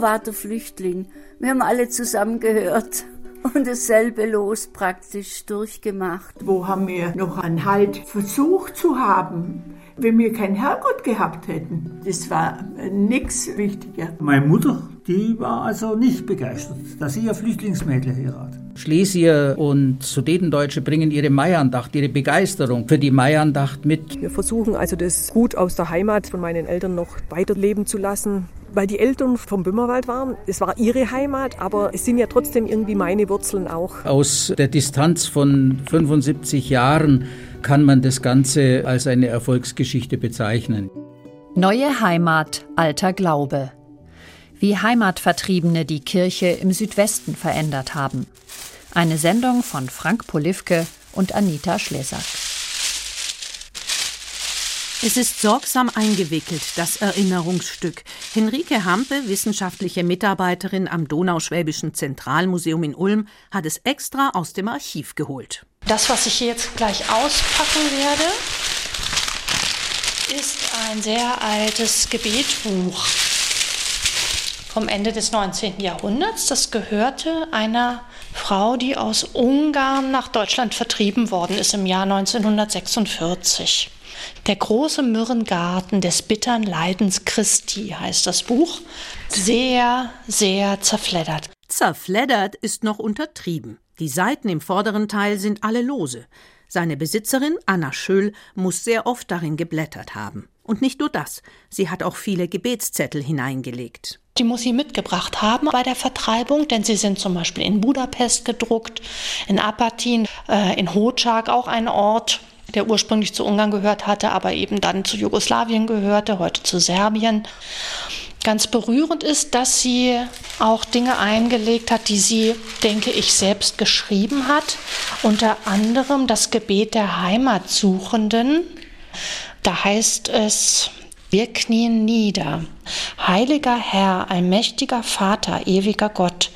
der Flüchtling. Wir haben alle zusammengehört und dasselbe Los praktisch durchgemacht. Wo haben wir noch einen Halt versucht zu haben? wenn wir keinen Herrgott gehabt hätten. Das war nichts wichtiger. Meine Mutter, die war also nicht begeistert, dass sie ihr Flüchtlingsmädel heiratet. Schlesier und Sudetendeutsche bringen ihre Maiandacht, ihre Begeisterung für die Maiandacht mit. Wir versuchen also das Gut aus der Heimat von meinen Eltern noch weiterleben zu lassen. Weil die Eltern vom Böhmerwald waren, es war ihre Heimat, aber es sind ja trotzdem irgendwie meine Wurzeln auch. Aus der Distanz von 75 Jahren kann man das Ganze als eine Erfolgsgeschichte bezeichnen. Neue Heimat, alter Glaube. Wie Heimatvertriebene die Kirche im Südwesten verändert haben. Eine Sendung von Frank Polivke und Anita Schlesack. Es ist sorgsam eingewickelt, das Erinnerungsstück. Henrike Hampe, wissenschaftliche Mitarbeiterin am Donauschwäbischen Zentralmuseum in Ulm, hat es extra aus dem Archiv geholt. Das, was ich jetzt gleich auspacken werde, ist ein sehr altes Gebetbuch vom Ende des 19. Jahrhunderts. Das gehörte einer Frau, die aus Ungarn nach Deutschland vertrieben worden ist im Jahr 1946. Der große Myrrengarten des bittern Leidens Christi heißt das Buch. Sehr, sehr zerfleddert. Zerfleddert ist noch untertrieben. Die Seiten im vorderen Teil sind alle lose. Seine Besitzerin, Anna Schöll, muss sehr oft darin geblättert haben. Und nicht nur das, sie hat auch viele Gebetszettel hineingelegt. Die muss sie mitgebracht haben bei der Vertreibung, denn sie sind zum Beispiel in Budapest gedruckt, in Apatin, äh, in Hotschak auch ein Ort, der ursprünglich zu Ungarn gehört hatte, aber eben dann zu Jugoslawien gehörte, heute zu Serbien. Ganz berührend ist, dass sie auch Dinge eingelegt hat, die sie, denke ich, selbst geschrieben hat. Unter anderem das Gebet der Heimatsuchenden. Da heißt es, wir knien nieder. Heiliger Herr, allmächtiger Vater, ewiger Gott,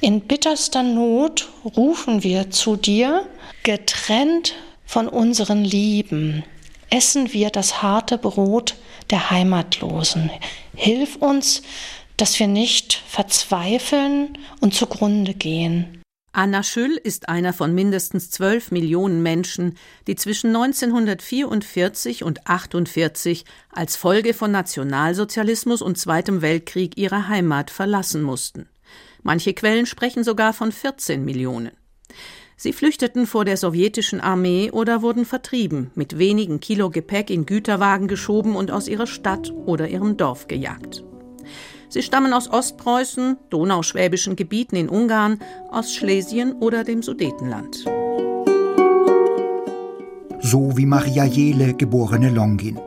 in bitterster Not rufen wir zu dir, getrennt von unseren Lieben essen wir das harte Brot der Heimatlosen. Hilf uns, dass wir nicht verzweifeln und zugrunde gehen. Anna Schüll ist einer von mindestens zwölf Millionen Menschen, die zwischen 1944 und 1948 als Folge von Nationalsozialismus und Zweitem Weltkrieg ihre Heimat verlassen mussten. Manche Quellen sprechen sogar von 14 Millionen. Sie flüchteten vor der sowjetischen Armee oder wurden vertrieben, mit wenigen Kilo Gepäck in Güterwagen geschoben und aus ihrer Stadt oder ihrem Dorf gejagt. Sie stammen aus Ostpreußen, donauschwäbischen Gebieten in Ungarn, aus Schlesien oder dem Sudetenland so wie Maria Jele, geborene Longin.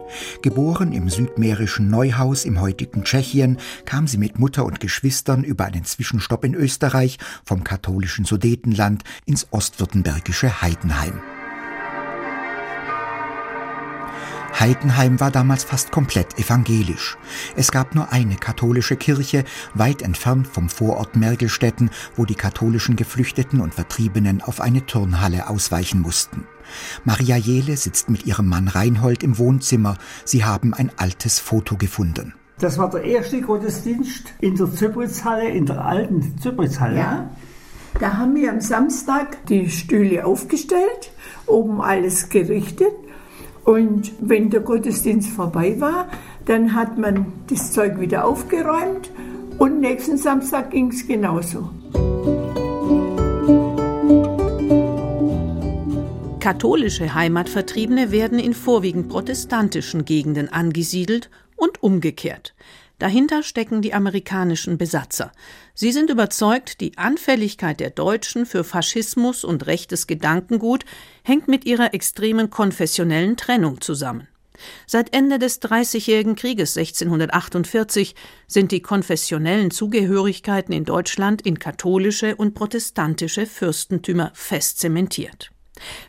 Geboren im südmährischen Neuhaus im heutigen Tschechien, kam sie mit Mutter und Geschwistern über einen Zwischenstopp in Österreich vom katholischen Sudetenland ins ostwürttembergische Heidenheim. Heidenheim war damals fast komplett evangelisch. Es gab nur eine katholische Kirche, weit entfernt vom Vorort Mergelstetten, wo die katholischen Geflüchteten und Vertriebenen auf eine Turnhalle ausweichen mussten. Maria Jele sitzt mit ihrem Mann Reinhold im Wohnzimmer. Sie haben ein altes Foto gefunden. Das war der erste Gottesdienst in der Zypritzhalle, in der alten Zypritzhalle. Ja. Da haben wir am Samstag die Stühle aufgestellt, oben alles gerichtet. Und wenn der Gottesdienst vorbei war, dann hat man das Zeug wieder aufgeräumt und nächsten Samstag ging es genauso. Katholische Heimatvertriebene werden in vorwiegend protestantischen Gegenden angesiedelt und umgekehrt. Dahinter stecken die amerikanischen Besatzer. Sie sind überzeugt, die Anfälligkeit der Deutschen für Faschismus und rechtes Gedankengut hängt mit ihrer extremen konfessionellen Trennung zusammen. Seit Ende des Dreißigjährigen Krieges 1648 sind die konfessionellen Zugehörigkeiten in Deutschland in katholische und protestantische Fürstentümer fest zementiert.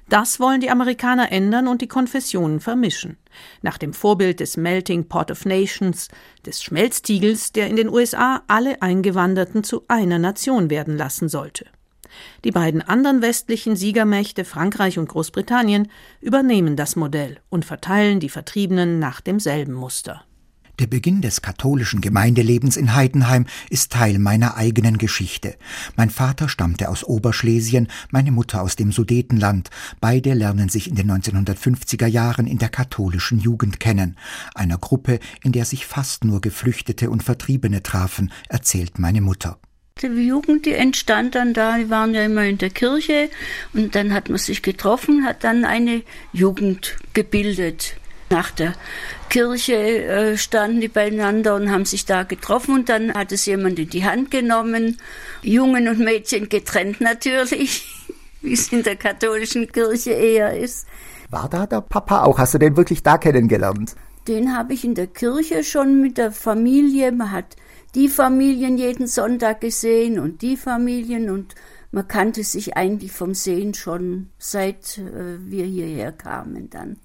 Das wollen die Amerikaner ändern und die Konfessionen vermischen. Nach dem Vorbild des Melting Pot of Nations, des Schmelztiegels, der in den USA alle Eingewanderten zu einer Nation werden lassen sollte. Die beiden anderen westlichen Siegermächte Frankreich und Großbritannien übernehmen das Modell und verteilen die Vertriebenen nach demselben Muster. Der Beginn des katholischen Gemeindelebens in Heidenheim ist Teil meiner eigenen Geschichte. Mein Vater stammte aus Oberschlesien, meine Mutter aus dem Sudetenland. Beide lernen sich in den 1950er Jahren in der katholischen Jugend kennen, einer Gruppe, in der sich fast nur Geflüchtete und Vertriebene trafen, erzählt meine Mutter. Die Jugend, die entstand dann da, die waren ja immer in der Kirche und dann hat man sich getroffen, hat dann eine Jugend gebildet. Nach der Kirche äh, standen die beieinander und haben sich da getroffen und dann hat es jemand in die Hand genommen, Jungen und Mädchen getrennt natürlich, wie es in der katholischen Kirche eher ist. War da der Papa auch? Hast du den wirklich da kennengelernt? Den habe ich in der Kirche schon mit der Familie. Man hat die Familien jeden Sonntag gesehen und die Familien und man kannte sich eigentlich vom Sehen schon seit äh, wir hierher kamen dann.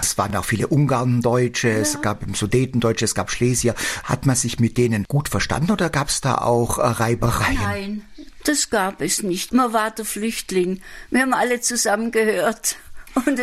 Es waren auch viele Ungarndeutsche, ja. es gab Sudetendeutsche, es gab Schlesier. Hat man sich mit denen gut verstanden oder gab es da auch äh, Reibereien? Nein, das gab es nicht. Man war der Flüchtling. Wir haben alle zusammengehört und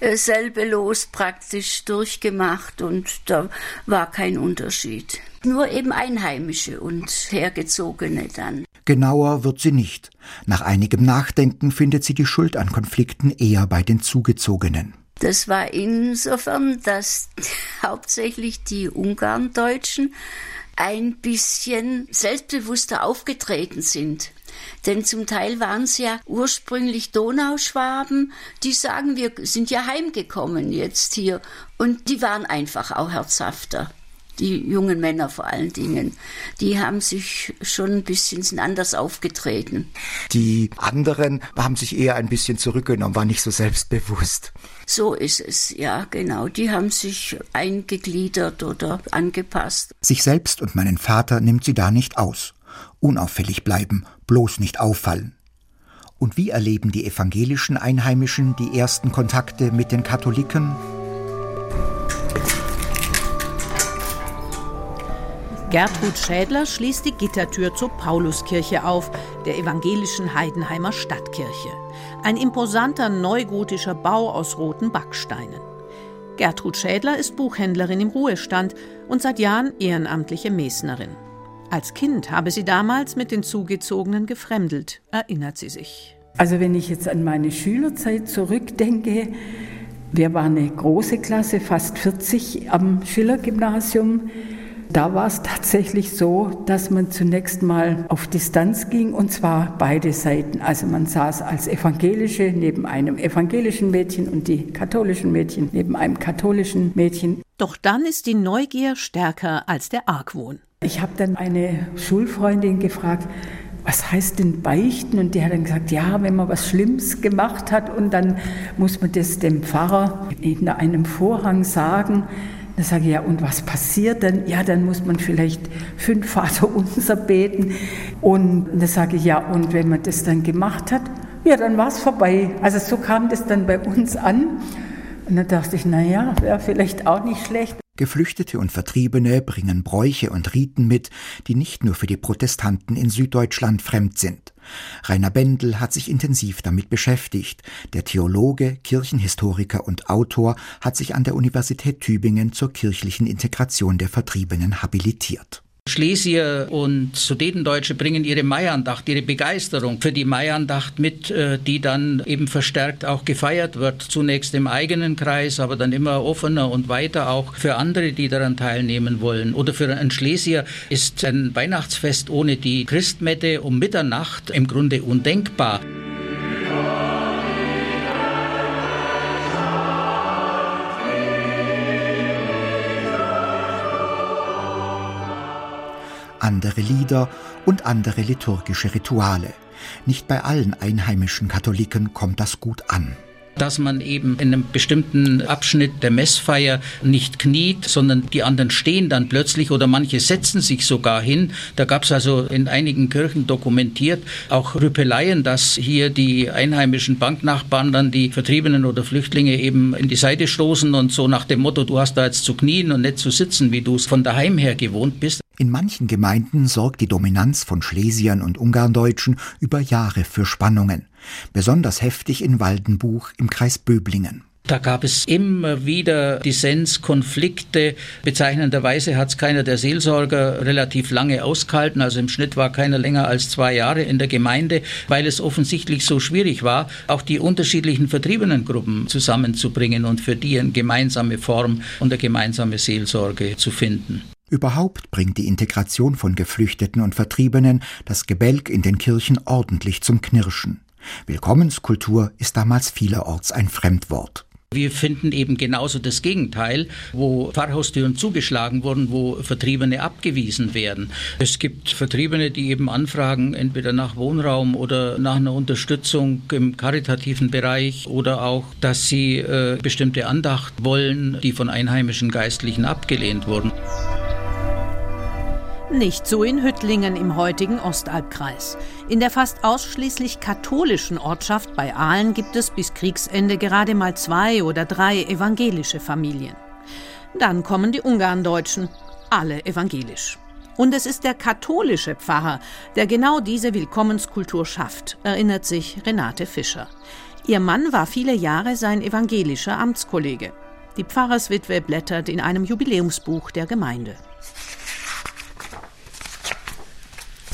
dasselbe äh, Los praktisch durchgemacht und da war kein Unterschied. Nur eben Einheimische und Hergezogene dann. Genauer wird sie nicht. Nach einigem Nachdenken findet sie die Schuld an Konflikten eher bei den Zugezogenen. Das war insofern, dass hauptsächlich die Ungarndeutschen ein bisschen selbstbewusster aufgetreten sind. Denn zum Teil waren es ja ursprünglich Donauschwaben, die sagen, wir sind ja heimgekommen jetzt hier. Und die waren einfach auch herzhafter die jungen Männer vor allen Dingen, die haben sich schon ein bisschen anders aufgetreten. Die anderen haben sich eher ein bisschen zurückgenommen, waren nicht so selbstbewusst. So ist es, ja, genau. Die haben sich eingegliedert oder angepasst. Sich selbst und meinen Vater nimmt sie da nicht aus unauffällig bleiben, bloß nicht auffallen. Und wie erleben die evangelischen Einheimischen die ersten Kontakte mit den Katholiken? Gertrud Schädler schließt die Gittertür zur Pauluskirche auf, der evangelischen Heidenheimer Stadtkirche. Ein imposanter neugotischer Bau aus roten Backsteinen. Gertrud Schädler ist Buchhändlerin im Ruhestand und seit Jahren ehrenamtliche Mesnerin. Als Kind habe sie damals mit den Zugezogenen gefremdelt, erinnert sie sich. Also wenn ich jetzt an meine Schülerzeit zurückdenke, wir waren eine große Klasse, fast 40 am Schiller-Gymnasium. Da war es tatsächlich so, dass man zunächst mal auf Distanz ging und zwar beide Seiten. Also man saß als Evangelische neben einem evangelischen Mädchen und die katholischen Mädchen neben einem katholischen Mädchen. Doch dann ist die Neugier stärker als der Argwohn. Ich habe dann eine Schulfreundin gefragt, was heißt denn beichten? Und die hat dann gesagt, ja, wenn man was Schlimmes gemacht hat und dann muss man das dem Pfarrer in einem Vorhang sagen. Da sage ich, ja, und was passiert dann? Ja, dann muss man vielleicht fünf Vater unser beten. Und da sage ich, ja, und wenn man das dann gemacht hat, ja, dann war es vorbei. Also so kam das dann bei uns an. Und dann dachte ich, na ja, wäre vielleicht auch nicht schlecht. Geflüchtete und Vertriebene bringen Bräuche und Riten mit, die nicht nur für die Protestanten in Süddeutschland fremd sind. Rainer Bendel hat sich intensiv damit beschäftigt. Der Theologe, Kirchenhistoriker und Autor hat sich an der Universität Tübingen zur kirchlichen Integration der Vertriebenen habilitiert. Schlesier und Sudetendeutsche bringen ihre Maiandacht, ihre Begeisterung für die Maiandacht mit, äh, die dann eben verstärkt auch gefeiert wird. Zunächst im eigenen Kreis, aber dann immer offener und weiter auch für andere, die daran teilnehmen wollen. Oder für einen Schlesier ist ein Weihnachtsfest ohne die Christmette um Mitternacht im Grunde undenkbar. Andere Lieder und andere liturgische Rituale. Nicht bei allen einheimischen Katholiken kommt das gut an dass man eben in einem bestimmten Abschnitt der Messfeier nicht kniet, sondern die anderen stehen dann plötzlich oder manche setzen sich sogar hin. Da gab es also in einigen Kirchen dokumentiert auch Rüppeleien, dass hier die einheimischen Banknachbarn dann die Vertriebenen oder Flüchtlinge eben in die Seite stoßen und so nach dem Motto, du hast da jetzt zu knien und nicht zu sitzen, wie du es von daheim her gewohnt bist. In manchen Gemeinden sorgt die Dominanz von Schlesiern und Ungarndeutschen über Jahre für Spannungen. Besonders heftig in Waldenbuch im Kreis Böblingen. Da gab es immer wieder Dissens, Konflikte. Bezeichnenderweise hat es keiner der Seelsorger relativ lange ausgehalten. Also im Schnitt war keiner länger als zwei Jahre in der Gemeinde, weil es offensichtlich so schwierig war, auch die unterschiedlichen Vertriebenengruppen zusammenzubringen und für die eine gemeinsame Form und eine gemeinsame Seelsorge zu finden. Überhaupt bringt die Integration von Geflüchteten und Vertriebenen das Gebälk in den Kirchen ordentlich zum Knirschen. Willkommenskultur ist damals vielerorts ein Fremdwort. Wir finden eben genauso das Gegenteil, wo Pfarrhaustüren zugeschlagen wurden, wo Vertriebene abgewiesen werden. Es gibt Vertriebene, die eben anfragen, entweder nach Wohnraum oder nach einer Unterstützung im karitativen Bereich oder auch, dass sie äh, bestimmte Andacht wollen, die von einheimischen Geistlichen abgelehnt wurden. Nicht so in Hüttlingen im heutigen Ostalbkreis. In der fast ausschließlich katholischen Ortschaft bei Aalen gibt es bis Kriegsende gerade mal zwei oder drei evangelische Familien. Dann kommen die Ungarndeutschen, alle evangelisch. Und es ist der katholische Pfarrer, der genau diese Willkommenskultur schafft, erinnert sich Renate Fischer. Ihr Mann war viele Jahre sein evangelischer Amtskollege. Die Pfarrerswitwe blättert in einem Jubiläumsbuch der Gemeinde.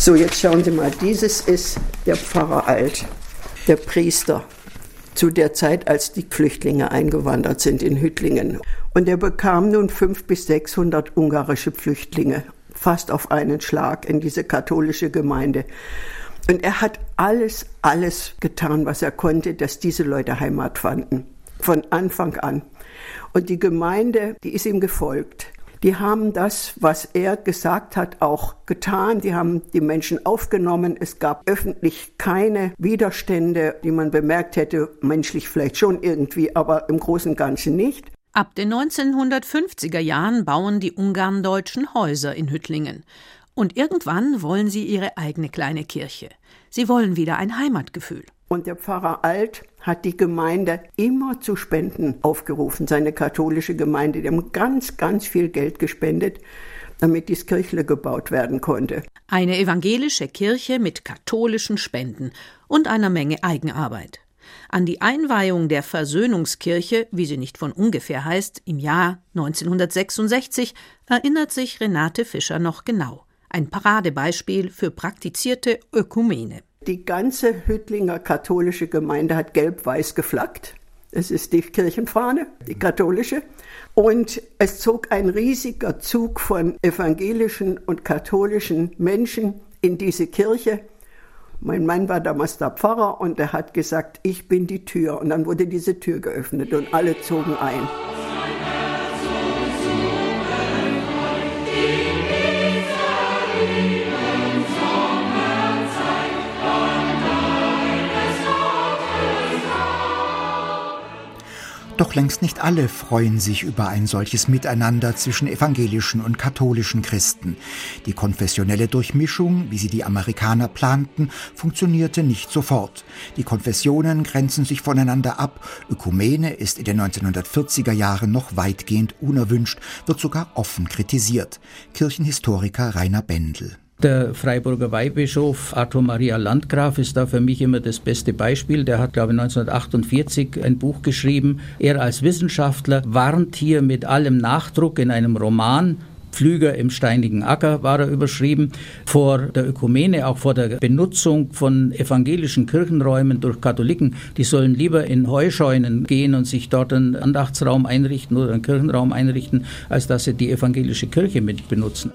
So, jetzt schauen Sie mal, dieses ist der Pfarrer Alt, der Priester, zu der Zeit, als die Flüchtlinge eingewandert sind in Hüttlingen. Und er bekam nun fünf bis sechshundert ungarische Flüchtlinge, fast auf einen Schlag in diese katholische Gemeinde. Und er hat alles, alles getan, was er konnte, dass diese Leute Heimat fanden. Von Anfang an. Und die Gemeinde, die ist ihm gefolgt die haben das, was er gesagt hat, auch getan. Die haben die Menschen aufgenommen. Es gab öffentlich keine Widerstände, die man bemerkt hätte, menschlich vielleicht schon irgendwie, aber im Großen und Ganzen nicht. Ab den 1950er Jahren bauen die Ungarndeutschen Häuser in Hüttlingen. Und irgendwann wollen sie ihre eigene kleine Kirche. Sie wollen wieder ein Heimatgefühl. Und der Pfarrer Alt hat die Gemeinde immer zu Spenden aufgerufen, seine katholische Gemeinde. Die haben ganz, ganz viel Geld gespendet, damit dieses Kirchle gebaut werden konnte. Eine evangelische Kirche mit katholischen Spenden und einer Menge Eigenarbeit. An die Einweihung der Versöhnungskirche, wie sie nicht von ungefähr heißt, im Jahr 1966 erinnert sich Renate Fischer noch genau. Ein Paradebeispiel für praktizierte Ökumene. Die ganze Hüttlinger katholische Gemeinde hat gelb-weiß geflaggt. Es ist die Kirchenfahne, die katholische. Und es zog ein riesiger Zug von evangelischen und katholischen Menschen in diese Kirche. Mein Mann war damals der Pfarrer und er hat gesagt, ich bin die Tür. Und dann wurde diese Tür geöffnet und alle zogen ein. Doch längst nicht alle freuen sich über ein solches Miteinander zwischen evangelischen und katholischen Christen. Die konfessionelle Durchmischung, wie sie die Amerikaner planten, funktionierte nicht sofort. Die Konfessionen grenzen sich voneinander ab. Ökumene ist in den 1940er Jahren noch weitgehend unerwünscht, wird sogar offen kritisiert. Kirchenhistoriker Rainer Bendel. Der Freiburger Weihbischof Arthur Maria Landgraf ist da für mich immer das beste Beispiel. Der hat, glaube ich, 1948 ein Buch geschrieben. Er als Wissenschaftler warnt hier mit allem Nachdruck in einem Roman Pflüger im steinigen Acker war er überschrieben, vor der Ökumene, auch vor der Benutzung von evangelischen Kirchenräumen durch Katholiken. Die sollen lieber in Heuscheunen gehen und sich dort einen Andachtsraum einrichten oder einen Kirchenraum einrichten, als dass sie die evangelische Kirche mit benutzen.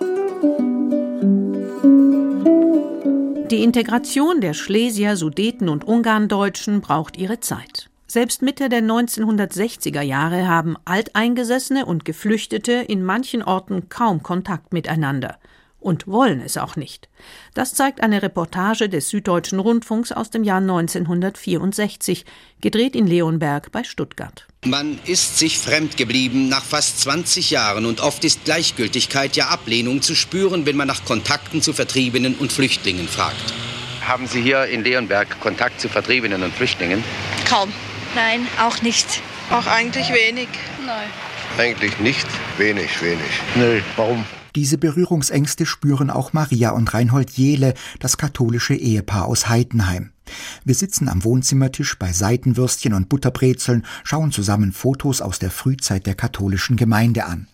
Die Integration der Schlesier, Sudeten und Ungarndeutschen braucht ihre Zeit. Selbst Mitte der 1960er Jahre haben Alteingesessene und Geflüchtete in manchen Orten kaum Kontakt miteinander und wollen es auch nicht. Das zeigt eine Reportage des Süddeutschen Rundfunks aus dem Jahr 1964, gedreht in Leonberg bei Stuttgart. Man ist sich fremd geblieben nach fast 20 Jahren und oft ist Gleichgültigkeit, ja Ablehnung zu spüren, wenn man nach Kontakten zu Vertriebenen und Flüchtlingen fragt. Haben Sie hier in Leonberg Kontakt zu Vertriebenen und Flüchtlingen? Kaum. Nein, auch nicht. Auch eigentlich wenig. Nein. Eigentlich nicht, wenig, wenig. Nö, warum? Diese Berührungsängste spüren auch Maria und Reinhold Jehle, das katholische Ehepaar aus Heidenheim. Wir sitzen am Wohnzimmertisch bei Seitenwürstchen und Butterbrezeln, schauen zusammen Fotos aus der Frühzeit der katholischen Gemeinde an.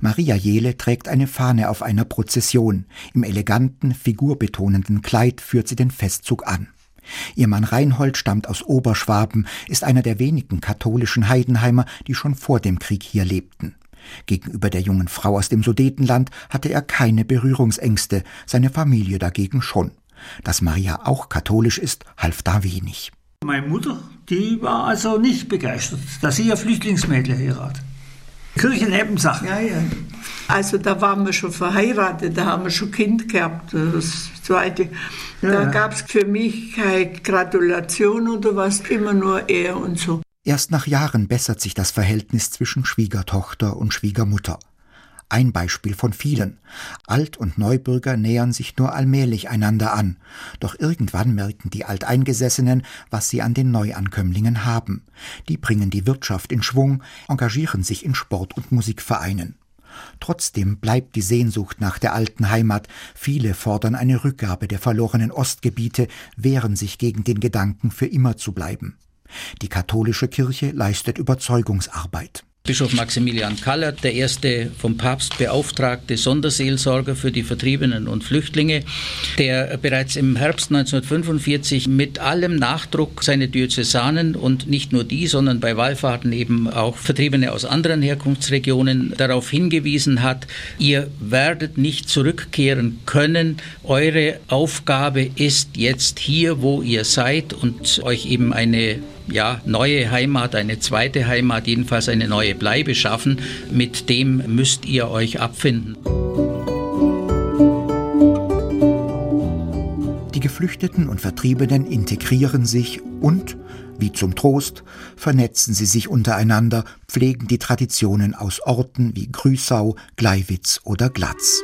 Maria Jehle trägt eine Fahne auf einer Prozession. Im eleganten, figurbetonenden Kleid führt sie den Festzug an. Ihr Mann Reinhold stammt aus Oberschwaben, ist einer der wenigen katholischen Heidenheimer, die schon vor dem Krieg hier lebten. Gegenüber der jungen Frau aus dem Sudetenland hatte er keine Berührungsängste, seine Familie dagegen schon. Dass Maria auch katholisch ist, half da wenig. Meine Mutter, die war also nicht begeistert, dass sie ihr Flüchtlingsmädel heiratet. Kirchennebensache. Ja, ja. Also da waren wir schon verheiratet, da haben wir schon Kind gehabt, das zweite. Da ja. gab es für mich keine Gratulation oder was, immer nur er und so. Erst nach Jahren bessert sich das Verhältnis zwischen Schwiegertochter und Schwiegermutter. Ein Beispiel von vielen. Alt- und Neubürger nähern sich nur allmählich einander an. Doch irgendwann merken die Alteingesessenen, was sie an den Neuankömmlingen haben. Die bringen die Wirtschaft in Schwung, engagieren sich in Sport- und Musikvereinen. Trotzdem bleibt die Sehnsucht nach der alten Heimat. Viele fordern eine Rückgabe der verlorenen Ostgebiete, wehren sich gegen den Gedanken, für immer zu bleiben. Die katholische Kirche leistet Überzeugungsarbeit. Bischof Maximilian Kallert, der erste vom Papst beauftragte Sonderseelsorger für die Vertriebenen und Flüchtlinge, der bereits im Herbst 1945 mit allem Nachdruck seine Diözesanen und nicht nur die, sondern bei Wallfahrten eben auch Vertriebene aus anderen Herkunftsregionen darauf hingewiesen hat, ihr werdet nicht zurückkehren können. Eure Aufgabe ist jetzt hier, wo ihr seid und euch eben eine ja, neue Heimat, eine zweite Heimat, jedenfalls eine neue Bleibe schaffen. Mit dem müsst ihr euch abfinden. Die Geflüchteten und Vertriebenen integrieren sich und, wie zum Trost, vernetzen sie sich untereinander, pflegen die Traditionen aus Orten wie Grüßau, Gleiwitz oder Glatz.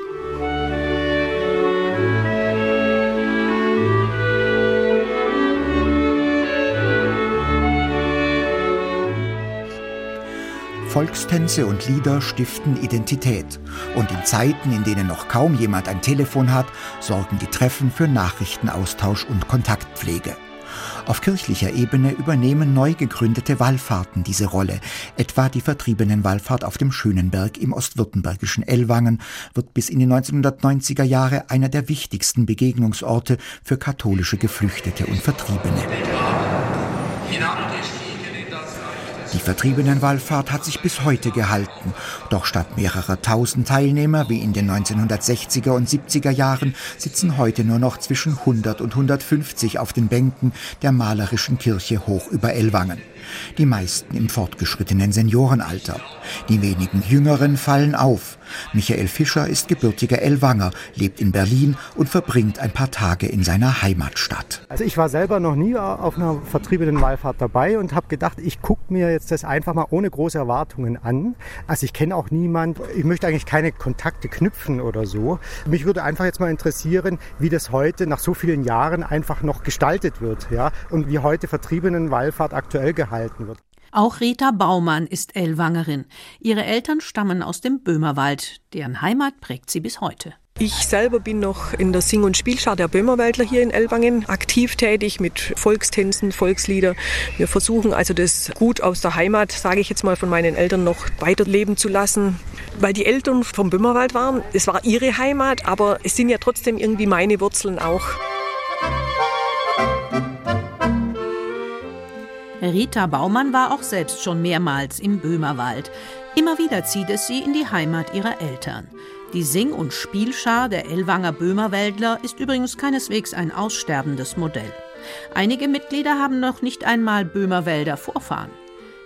Volkstänze und Lieder stiften Identität. Und in Zeiten, in denen noch kaum jemand ein Telefon hat, sorgen die Treffen für Nachrichtenaustausch und Kontaktpflege. Auf kirchlicher Ebene übernehmen neu gegründete Wallfahrten diese Rolle. Etwa die Vertriebenenwallfahrt auf dem Schönenberg im ostwürttembergischen Ellwangen wird bis in die 1990er Jahre einer der wichtigsten Begegnungsorte für katholische Geflüchtete und Vertriebene. Die Vertriebenenwallfahrt hat sich bis heute gehalten. Doch statt mehrerer tausend Teilnehmer wie in den 1960er und 70er Jahren sitzen heute nur noch zwischen 100 und 150 auf den Bänken der malerischen Kirche hoch über Ellwangen die meisten im fortgeschrittenen Seniorenalter. Die wenigen Jüngeren fallen auf. Michael Fischer ist gebürtiger Ellwanger, lebt in Berlin und verbringt ein paar Tage in seiner Heimatstadt. Also ich war selber noch nie auf einer vertriebenen Wallfahrt dabei und habe gedacht, ich gucke mir jetzt das einfach mal ohne große Erwartungen an. Also ich kenne auch niemand, ich möchte eigentlich keine Kontakte knüpfen oder so. Mich würde einfach jetzt mal interessieren, wie das heute nach so vielen Jahren einfach noch gestaltet wird, ja, und wie heute vertriebenen Wallfahrt aktuell gehalten wird. Auch Rita Baumann ist Ellwangerin. Ihre Eltern stammen aus dem Böhmerwald. Deren Heimat prägt sie bis heute. Ich selber bin noch in der Sing- und Spielschar der Böhmerwaldler hier in Ellwangen aktiv tätig mit Volkstänzen, Volkslieder. Wir versuchen also das Gut aus der Heimat, sage ich jetzt mal, von meinen Eltern noch weiterleben zu lassen. Weil die Eltern vom Böhmerwald waren, es war ihre Heimat, aber es sind ja trotzdem irgendwie meine Wurzeln auch. Rita Baumann war auch selbst schon mehrmals im Böhmerwald. Immer wieder zieht es sie in die Heimat ihrer Eltern. Die Sing- und Spielschar der Ellwanger Böhmerwäldler ist übrigens keineswegs ein aussterbendes Modell. Einige Mitglieder haben noch nicht einmal Böhmerwälder Vorfahren.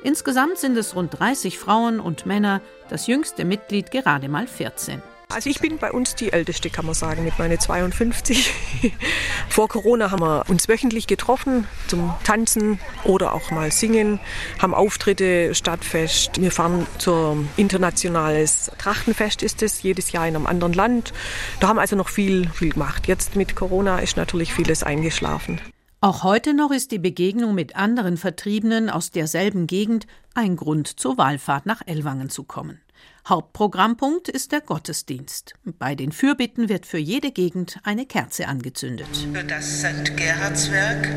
Insgesamt sind es rund 30 Frauen und Männer, das jüngste Mitglied gerade mal 14. Also ich bin bei uns die Älteste, kann man sagen, mit meinen 52. Vor Corona haben wir uns wöchentlich getroffen zum Tanzen oder auch mal singen, haben Auftritte, Stadtfest. Wir fahren zur internationales Trachtenfest ist es, jedes Jahr in einem anderen Land. Da haben also noch viel, viel gemacht. Jetzt mit Corona ist natürlich vieles eingeschlafen. Auch heute noch ist die Begegnung mit anderen Vertriebenen aus derselben Gegend ein Grund zur Wallfahrt nach Ellwangen zu kommen. Hauptprogrammpunkt ist der Gottesdienst. Bei den Fürbitten wird für jede Gegend eine Kerze angezündet. Für das St. Gerhardswerk.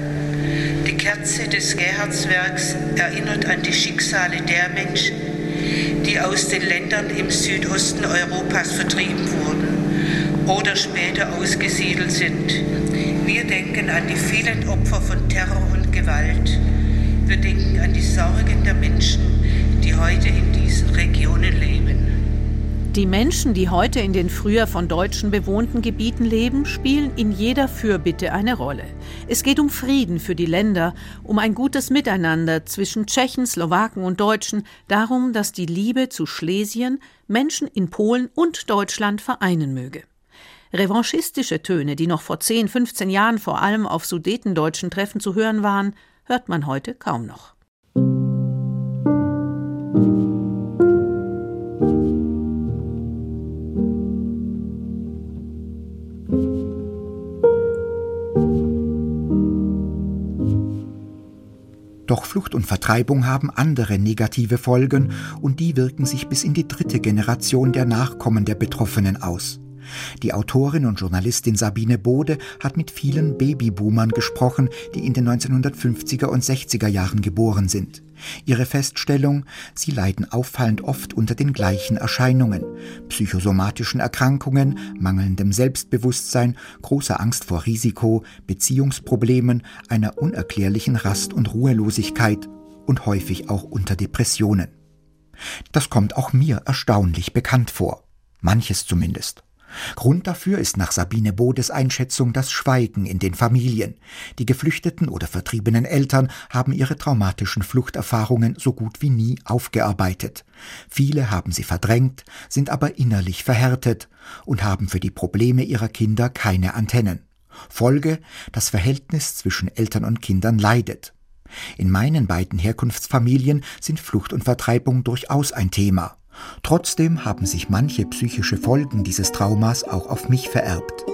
Die Kerze des Gerhardswerks erinnert an die Schicksale der Menschen, die aus den Ländern im Südosten Europas vertrieben wurden oder später ausgesiedelt sind. Wir denken an die vielen Opfer von Terror und Gewalt. Wir denken an die Sorgen der Menschen, die heute in diesen Regionen leben. Die Menschen, die heute in den früher von Deutschen bewohnten Gebieten leben, spielen in jeder Fürbitte eine Rolle. Es geht um Frieden für die Länder, um ein gutes Miteinander zwischen Tschechen, Slowaken und Deutschen, darum, dass die Liebe zu Schlesien Menschen in Polen und Deutschland vereinen möge. Revanchistische Töne, die noch vor 10, 15 Jahren vor allem auf sudetendeutschen Treffen zu hören waren, hört man heute kaum noch. Doch Flucht und Vertreibung haben andere negative Folgen und die wirken sich bis in die dritte Generation der Nachkommen der Betroffenen aus. Die Autorin und Journalistin Sabine Bode hat mit vielen Babyboomern gesprochen, die in den 1950er und 60er Jahren geboren sind. Ihre Feststellung, sie leiden auffallend oft unter den gleichen Erscheinungen, psychosomatischen Erkrankungen, mangelndem Selbstbewusstsein, großer Angst vor Risiko, Beziehungsproblemen, einer unerklärlichen Rast- und Ruhelosigkeit und häufig auch unter Depressionen. Das kommt auch mir erstaunlich bekannt vor, manches zumindest. Grund dafür ist nach Sabine Bodes Einschätzung das Schweigen in den Familien. Die geflüchteten oder vertriebenen Eltern haben ihre traumatischen Fluchterfahrungen so gut wie nie aufgearbeitet. Viele haben sie verdrängt, sind aber innerlich verhärtet und haben für die Probleme ihrer Kinder keine Antennen. Folge, das Verhältnis zwischen Eltern und Kindern leidet. In meinen beiden Herkunftsfamilien sind Flucht und Vertreibung durchaus ein Thema. Trotzdem haben sich manche psychische Folgen dieses Traumas auch auf mich vererbt.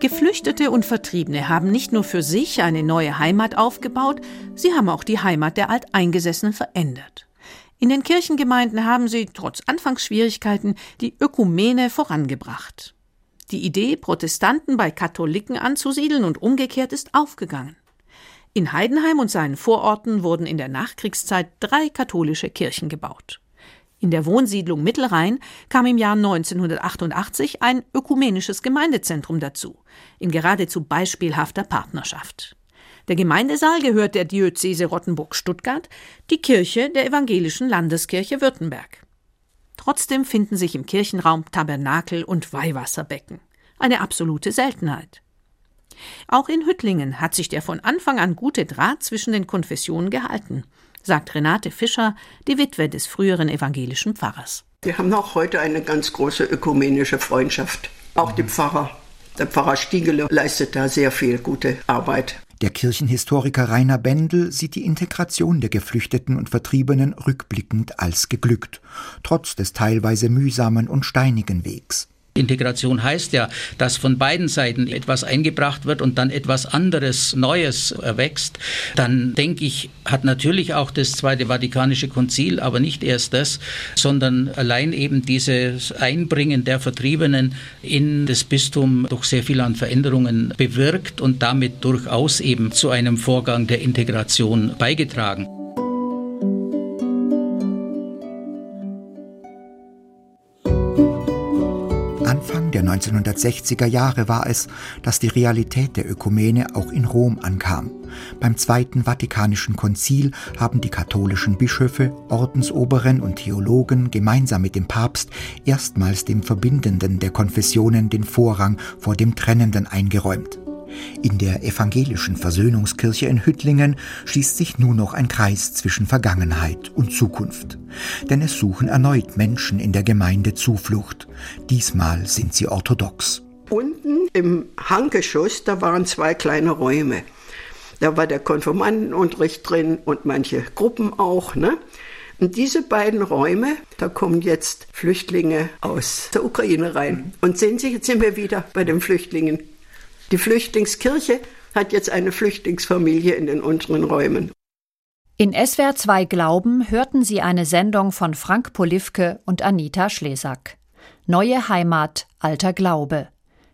Geflüchtete und Vertriebene haben nicht nur für sich eine neue Heimat aufgebaut, sie haben auch die Heimat der Alteingesessenen verändert. In den Kirchengemeinden haben sie, trotz Anfangsschwierigkeiten, die Ökumene vorangebracht. Die Idee, Protestanten bei Katholiken anzusiedeln und umgekehrt ist aufgegangen. In Heidenheim und seinen Vororten wurden in der Nachkriegszeit drei katholische Kirchen gebaut. In der Wohnsiedlung Mittelrhein kam im Jahr 1988 ein ökumenisches Gemeindezentrum dazu, in geradezu beispielhafter Partnerschaft. Der Gemeindesaal gehört der Diözese Rottenburg-Stuttgart, die Kirche der evangelischen Landeskirche Württemberg. Trotzdem finden sich im Kirchenraum Tabernakel und Weihwasserbecken. Eine absolute Seltenheit. Auch in Hüttlingen hat sich der von Anfang an gute Draht zwischen den Konfessionen gehalten, sagt Renate Fischer, die Witwe des früheren evangelischen Pfarrers. Wir haben auch heute eine ganz große ökumenische Freundschaft. Auch die Pfarrer. Der Pfarrer Stiegele leistet da sehr viel gute Arbeit. Der Kirchenhistoriker Rainer Bendel sieht die Integration der Geflüchteten und Vertriebenen rückblickend als geglückt, trotz des teilweise mühsamen und steinigen Wegs. Integration heißt ja, dass von beiden Seiten etwas eingebracht wird und dann etwas anderes, Neues erwächst. Dann denke ich, hat natürlich auch das Zweite Vatikanische Konzil, aber nicht erst das, sondern allein eben dieses Einbringen der Vertriebenen in das Bistum doch sehr viel an Veränderungen bewirkt und damit durchaus eben zu einem Vorgang der Integration beigetragen. 1960er Jahre war es, dass die Realität der Ökumene auch in Rom ankam. Beim Zweiten Vatikanischen Konzil haben die katholischen Bischöfe, Ordensoberen und Theologen gemeinsam mit dem Papst erstmals dem Verbindenden der Konfessionen den Vorrang vor dem Trennenden eingeräumt. In der evangelischen Versöhnungskirche in Hüttlingen schließt sich nur noch ein Kreis zwischen Vergangenheit und Zukunft. Denn es suchen erneut Menschen in der Gemeinde Zuflucht. Diesmal sind sie orthodox. Unten im Hangeschuss, da waren zwei kleine Räume. Da war der Konformantenunterricht drin und manche Gruppen auch. Ne? Und diese beiden Räume, da kommen jetzt Flüchtlinge aus der Ukraine rein. Und sehen Sie, jetzt sind wir wieder bei den Flüchtlingen. Die Flüchtlingskirche hat jetzt eine Flüchtlingsfamilie in den unteren Räumen. In SWR 2 Glauben hörten Sie eine Sendung von Frank Polivke und Anita Schlesack. Neue Heimat, alter Glaube.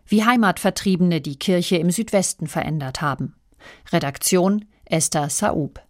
Wie Heimatvertriebene die Kirche im Südwesten verändert haben. Redaktion Esther Saub.